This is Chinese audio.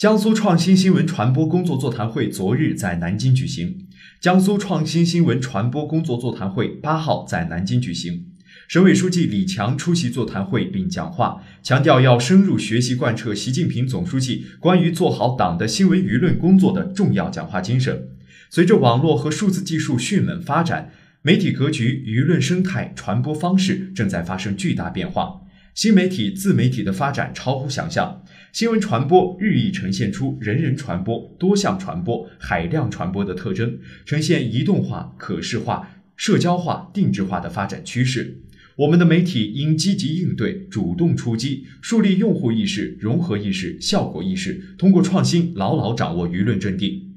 江苏创新新闻传播工作座谈会昨日在南京举行。江苏创新新闻传播工作座谈会八号在南京举行。省委书记李强出席座谈会并讲话，强调要深入学习贯彻习近平总书记关于做好党的新闻舆论工作的重要讲话精神。随着网络和数字技术迅猛发展，媒体格局、舆论生态、传播方式正在发生巨大变化。新媒体、自媒体的发展超乎想象，新闻传播日益呈现出人人传播、多项传播、海量传播的特征，呈现移动化、可视化、社交化、定制化的发展趋势。我们的媒体应积极应对、主动出击，树立用户意识、融合意识、效果意识，通过创新牢牢掌握舆论阵地。